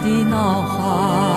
的脑海。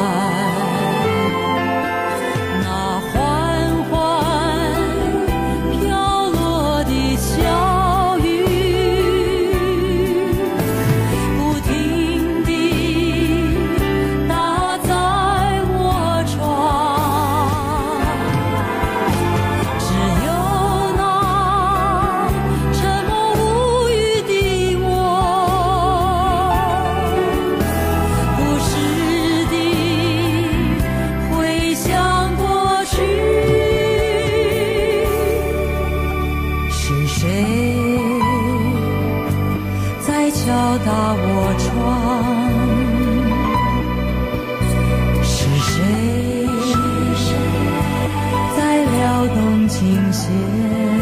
倾斜。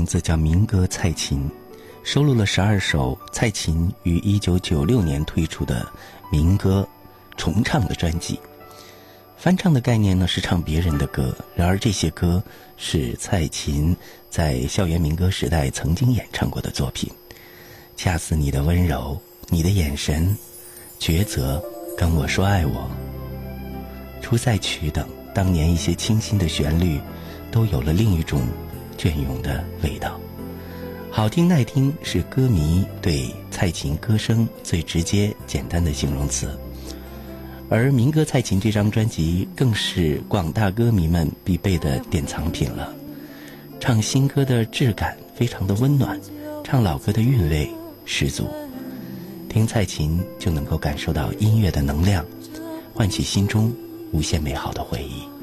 名字叫《民歌蔡琴》，收录了十二首蔡琴于一九九六年推出的民歌重唱的专辑。翻唱的概念呢是唱别人的歌，然而这些歌是蔡琴在校园民歌时代曾经演唱过的作品。恰似你的温柔，你的眼神，抉择，跟我说爱我。出塞曲等，当年一些清新的旋律，都有了另一种。隽永的味道，好听耐听是歌迷对蔡琴歌声最直接、简单的形容词。而民歌蔡琴这张专辑更是广大歌迷们必备的典藏品了。唱新歌的质感非常的温暖，唱老歌的韵味十足。听蔡琴就能够感受到音乐的能量，唤起心中无限美好的回忆。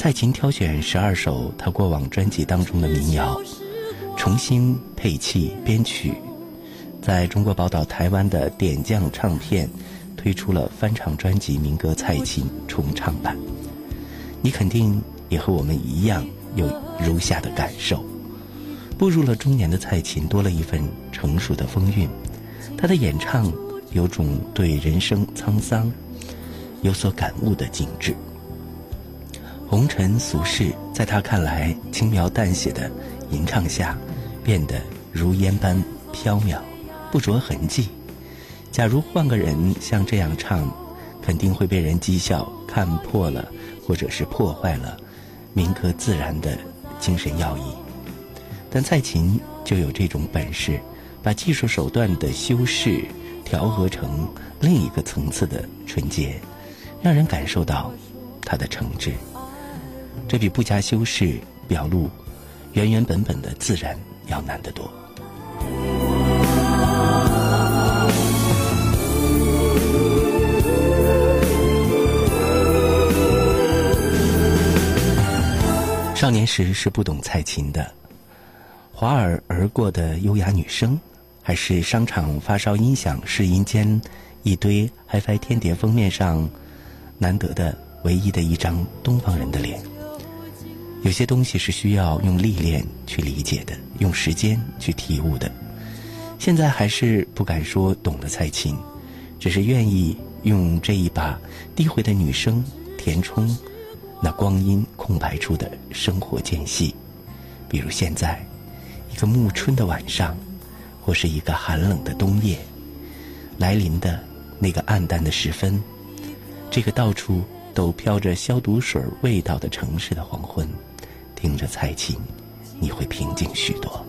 蔡琴挑选十二首她过往专辑当中的民谣，重新配器编曲，在中国宝岛台湾的点将唱片推出了翻唱专辑《民歌蔡琴重唱版》。你肯定也和我们一样有如下的感受：步入了中年的蔡琴多了一份成熟的风韵，她的演唱有种对人生沧桑有所感悟的景致。红尘俗世，在他看来轻描淡写的吟唱下，变得如烟般飘渺，不着痕迹。假如换个人像这样唱，肯定会被人讥笑，看破了，或者是破坏了民歌自然的精神要义。但蔡琴就有这种本事，把技术手段的修饰调和成另一个层次的纯洁，让人感受到他的诚挚。这比不加修饰、表露、原原本本的自然要难得多。少年时是不懂蔡琴的，华尔而过的优雅女生，还是商场发烧音响试音间一堆 HiFi 天碟封面上难得的唯一的一张东方人的脸。有些东西是需要用历练去理解的，用时间去体悟的。现在还是不敢说懂得蔡琴，只是愿意用这一把低回的女声填充那光阴空白处的生活间隙。比如现在，一个暮春的晚上，或是一个寒冷的冬夜，来临的那个暗淡的时分，这个到处都飘着消毒水味道的城市的黄昏。听着蔡琴，你会平静许多。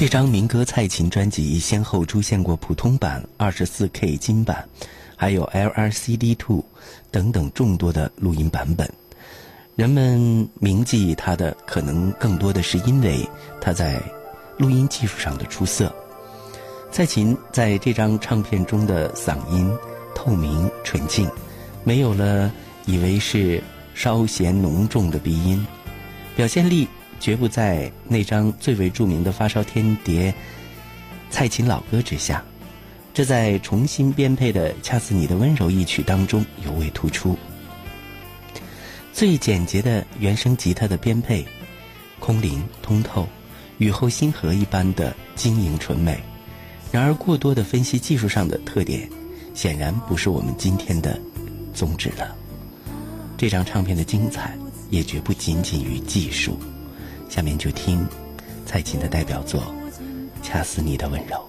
这张民歌蔡琴专辑先后出现过普通版、二十四 K 金版，还有 LRCD Two 等等众多的录音版本。人们铭记他的，可能更多的是因为他在录音技术上的出色。蔡琴在这张唱片中的嗓音透明纯净，没有了以为是稍显浓重的鼻音，表现力绝不在那张最为著名的发烧天碟《蔡琴老歌》之下，这在重新编配的《恰似你的温柔》一曲当中尤为突出。最简洁的原声吉他的编配，空灵通透，雨后星河一般的晶莹纯美。然而，过多的分析技术上的特点，显然不是我们今天的宗旨了。这张唱片的精彩，也绝不仅仅于技术。下面就听蔡琴的代表作《恰似你的温柔》。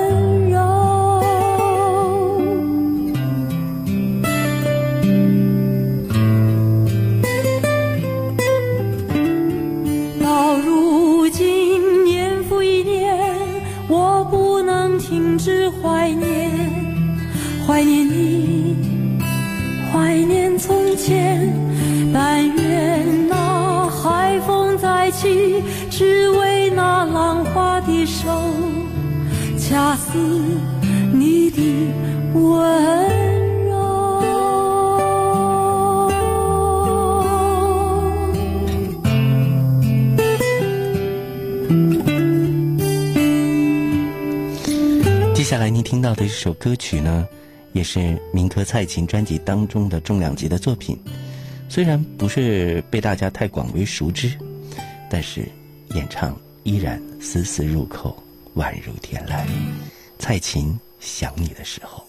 你的温柔。接下来您听到的这首歌曲呢，也是民歌蔡琴专辑当中的重量级的作品。虽然不是被大家太广为熟知，但是演唱依然丝丝入扣，宛如天籁。蔡琴想你的时候。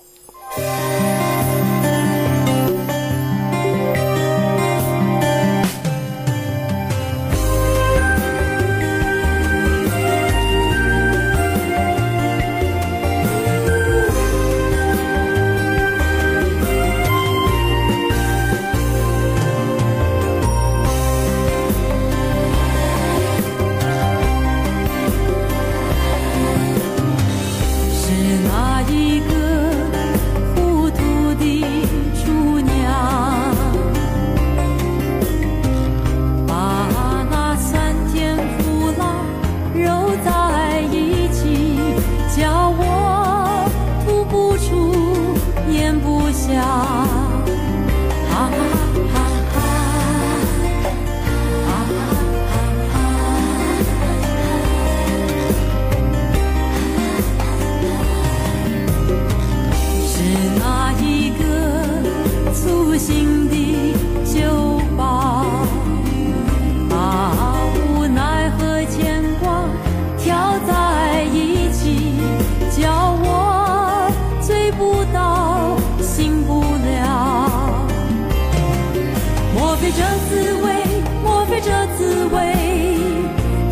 非这滋味？莫非这滋味？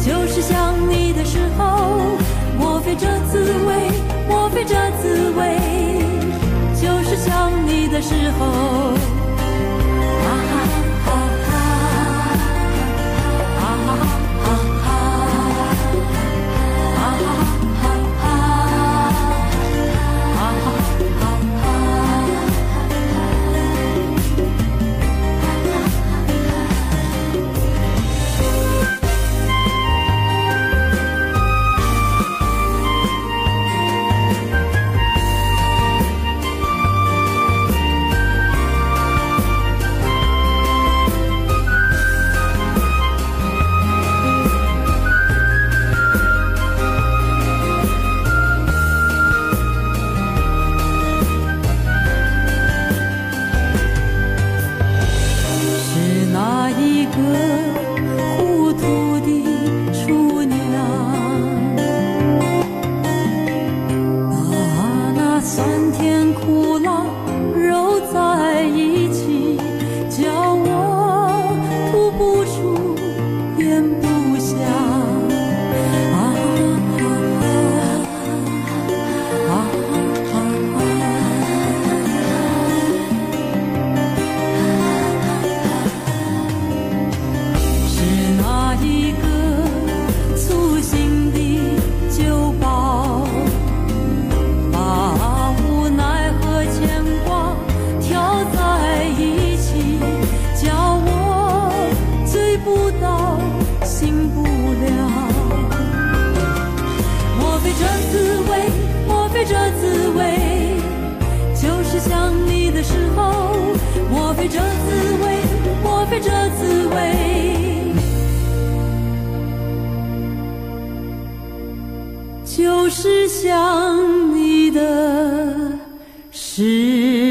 就是想你的时候。莫非这滋味？莫非这滋味？就是想你的时候。想你的时候，莫非这滋味？莫非这滋味？就是想你的时。